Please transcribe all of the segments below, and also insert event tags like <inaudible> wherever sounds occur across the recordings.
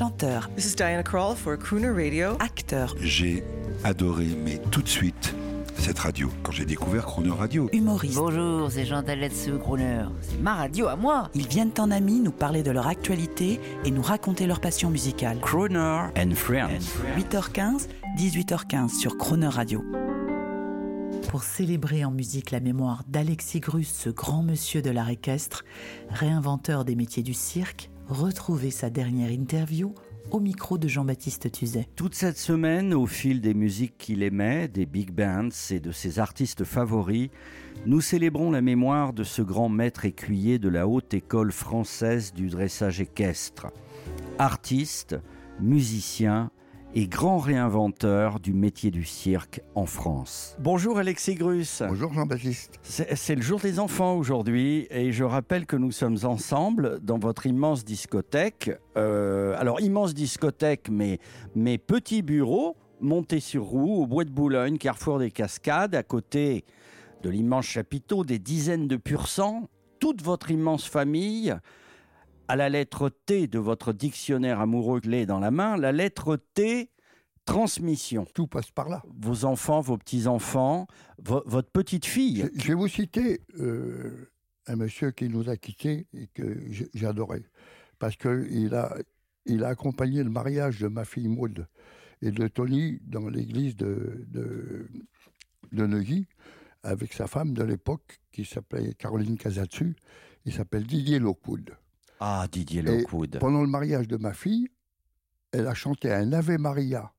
chanteur, This is Diana Krall for Crooner Radio. acteur, J'ai adoré, mais tout de suite, cette radio. Quand j'ai découvert Chrono Radio, humoriste. Bonjour, c'est Jean Taletsu Crooner. C'est ma radio à moi. Ils viennent en amis nous parler de leur actualité et nous raconter leur passion musicale. Crooner and Friends. 8h15, 18h15 sur Croner Radio. Pour célébrer en musique la mémoire d'Alexis Grus, ce grand monsieur de l'art équestre, réinventeur des métiers du cirque, retrouvez sa dernière interview au micro de Jean-Baptiste Tuzet. Toute cette semaine, au fil des musiques qu'il aimait, des big bands et de ses artistes favoris, nous célébrons la mémoire de ce grand maître écuyer de la haute école française du dressage équestre. Artiste, musicien et grand réinventeur du métier du cirque en France. Bonjour Alexis Grus. Bonjour Jean-Baptiste. C'est c'est le jour des enfants aujourd'hui et je rappelle que nous sommes ensemble dans votre immense discothèque. Euh, alors immense discothèque mais, mais petit bureau monté sur roue au bois de Boulogne, carrefour des Cascades, à côté de l'immense chapiteau, des dizaines de pur sang, toute votre immense famille, à la lettre T de votre dictionnaire amoureux clé dans la main, la lettre T, transmission. Tout passe par là. Vos enfants, vos petits-enfants, vo- votre petite fille. Je, je vais vous citer euh, un monsieur qui nous a quittés et que j'ai- j'adorais. Parce qu'il a, il a accompagné le mariage de ma fille Maude et de Tony dans l'église de, de, de Neuilly avec sa femme de l'époque qui s'appelait Caroline Casatsu. Il s'appelle Didier Lockwood. Ah, Didier Lockwood. Pendant le mariage de ma fille, elle a chanté un Ave Maria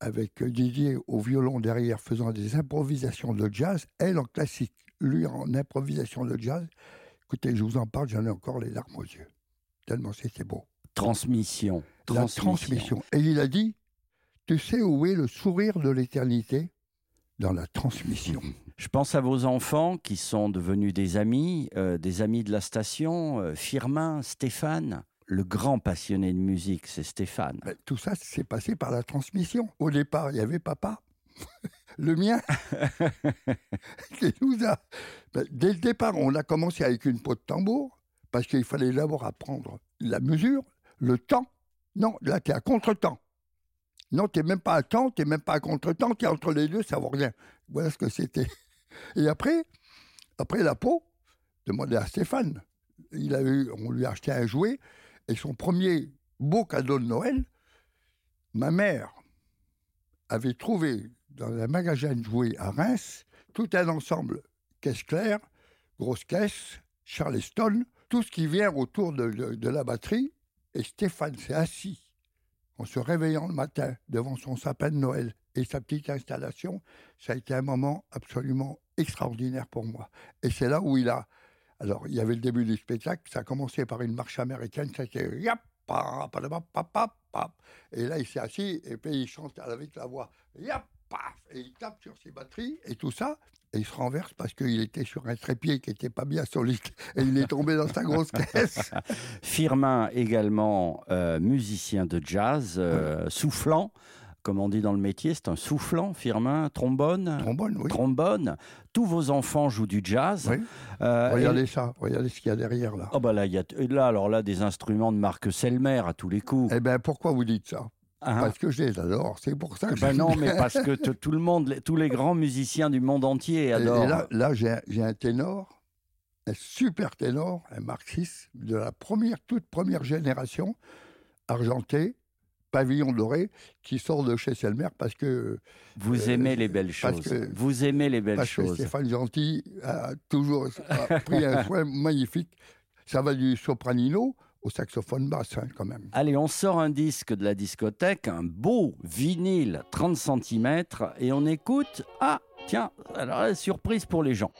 avec Didier au violon derrière faisant des improvisations de jazz, elle en classique, lui en improvisation de jazz. Écoutez, je vous en parle, j'en ai encore les larmes aux yeux. Tellement c'était beau. Transmission. La transmission. Et il a dit, tu sais où est le sourire de l'éternité? Dans la transmission. <laughs> Je pense à vos enfants qui sont devenus des amis, euh, des amis de la station, euh, Firmin, Stéphane. Le grand passionné de musique, c'est Stéphane. Ben, tout ça, c'est passé par la transmission. Au départ, il y avait papa, <laughs> le mien, <laughs> qui nous a. Ben, dès le départ, on a commencé avec une peau de tambour, parce qu'il fallait d'abord apprendre la mesure, le temps. Non, là, tu es à contre-temps. Non, tu même pas à temps, tu même pas à contre-temps, tu es entre les deux, ça vaut rien. Voilà ce que c'était. <laughs> Et après, après la peau, demandez à Stéphane. Il a eu, on lui a acheté un jouet, et son premier beau cadeau de Noël, ma mère avait trouvé dans un magasin de jouets à Reims tout un ensemble caisse claire, grosse caisse, Charleston, tout ce qui vient autour de la batterie. Et Stéphane s'est assis en se réveillant le matin devant son sapin de Noël et sa petite installation. Ça a été un moment absolument extraordinaire pour moi. Et c'est là où il a. Alors, il y avait le début du spectacle, ça a commencé par une marche américaine, c'était. Et là, il s'est assis, et puis il chante avec la voix. yap, paf, et il tape sur ses batteries, et tout ça. Et il se renverse parce qu'il était sur un trépied qui n'était pas bien solide. Et il est tombé dans sa grosse <laughs> caisse. Firmin également euh, musicien de jazz, euh, soufflant, comme on dit dans le métier, c'est un soufflant, Firmin, trombone? Trombone, oui. Trombone. Tous vos enfants jouent du jazz. Oui. Euh, Regardez et- ça, regardez ce qu'il y a derrière là. Oh bah là, il y a là alors là des instruments de marque Selmer à tous les coups. Eh bien, pourquoi vous dites ça? Hein? Parce que je les adore, c'est pour ça que Ben je non, mais parce que tout le monde, tous les grands musiciens du monde entier adorent. et là, là j'ai un- ténor, un super ténor, un marxiste de la première, toute première génération, argenté, pavillon doré, qui sort de chez Selmer parce que, Vous euh, aimez les belles choses. que- Vous aimez les belles parce que choses. Stéphane Gentil a toujours a pris un <laughs> soin magnifique. Ça va du sopranino au saxophone basse, hein, quand même. Allez, on sort un disque de la discothèque, un beau vinyle 30 cm, et on écoute. Ah, tiens, alors là, surprise pour les gens.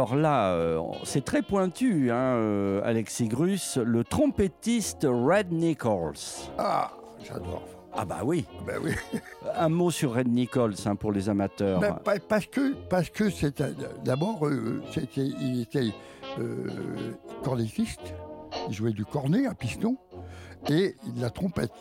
Alors là, euh, c'est très pointu, hein, euh, Alexis Grus, le trompettiste Red Nichols. Ah, j'adore. Ah bah oui, Ben oui. un mot sur Red Nichols hein, pour les amateurs. Ben, pa- parce que parce que c'est un- d'abord euh, il était cornettiste, il jouait du cornet à piston et la trompette.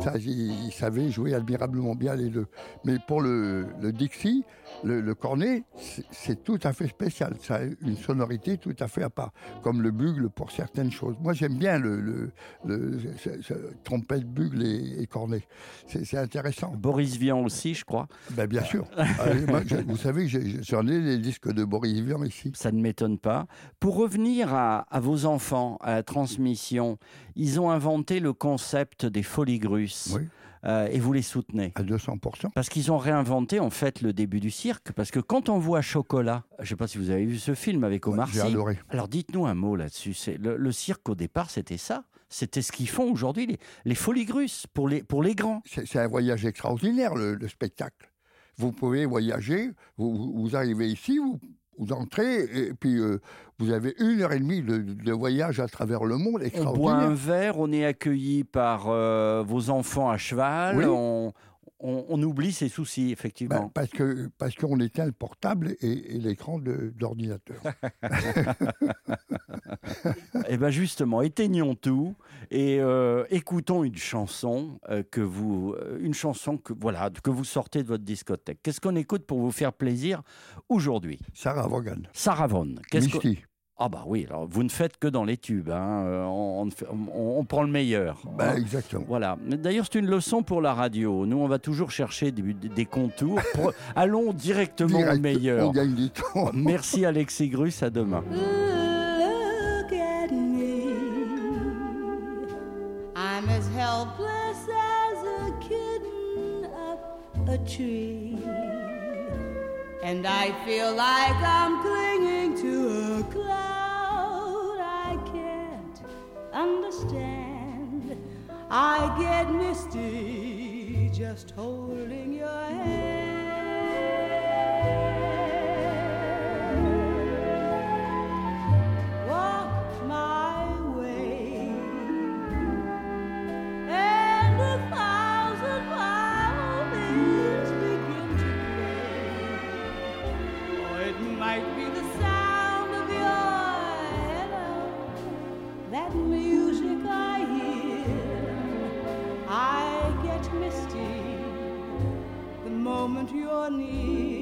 Ça, il, il savait jouer admirablement bien les deux. Mais pour le, le Dixie, le, le cornet, c'est- tout à fait spécial. Ça a une sonorité tout à fait à part, comme le bugle pour certaines choses. Moi, j'aime bien le, le- le- ce- ce- trompette, bugle et, et cornet. C'est intéressant. Boris Vian aussi, je crois. Ben, bien sûr. <laughs> Ah, moi, je- vous savez, j'en ai les disques de Boris Vian ici. Ça ne m'étonne pas. Pour revenir à, à vos enfants, à la transmission, ils ont inventé le concept des folies Oui, euh, et vous les soutenez. à 200%. Parce qu'ils ont réinventé en fait le début du cirque. Parce que quand on voit Chocolat, je ne sais pas si vous avez vu ce film avec Omar J'ai Sy. adoré. Alors dites-nous un mot là-dessus. Le, le cirque au départ, c'était ça. C'était ce qu'ils font aujourd'hui, les, les folies grusses pour les, pour les grands. C'est un voyage extraordinaire, le, le spectacle. Vous pouvez voyager, vous arrivez ici, vous, vous entrez, et puis euh, vous avez une heure et demie de, de voyage à travers le monde On boit un verre, on est accueilli par euh, vos enfants à cheval, Oui. on, on- on oublie ses soucis, Ben, effectivement. parce que parce qu'on éteint le portable et, et l'écran de- d'ordinateur. <laughs> <laughs> Et bien justement, éteignons tout et euh, écoutons une chanson euh, que vous, euh, une chanson que voilà que vous sortez de votre discothèque. Qu'est-ce qu'on écoute pour vous faire plaisir aujourd'hui? Sarah Vaughan, Sarah Vaughan. Qu'est-ce que-. Ah bah oui, alors vous ne faites que dans les tubes. hein, On, prend le meilleur. Ben, hein. exactement. Voilà. D'ailleurs, c'est une leçon pour la radio. Nous, on va toujours chercher des, des contours. Pour- <laughs> Allons directement Direct, au meilleur. On gagne du temps. Merci Alexis Grus, à demain. <laughs> tree. And I feel like I'm clinging to a cloud I can't understand. I get misty just holding to your knees.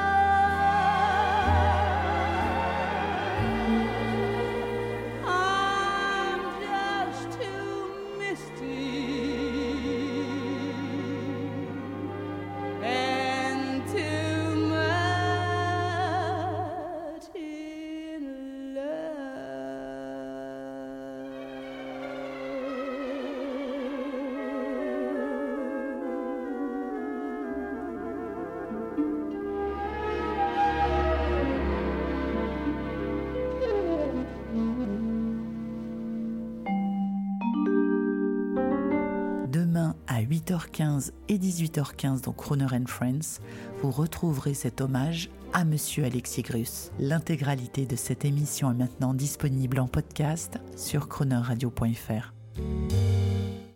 À 8h15 et 18h15 dans Croner Friends, vous retrouverez cet hommage à Monsieur Alexis Grus. L'intégralité de cette émission est maintenant disponible en podcast sur cronerradio.fr.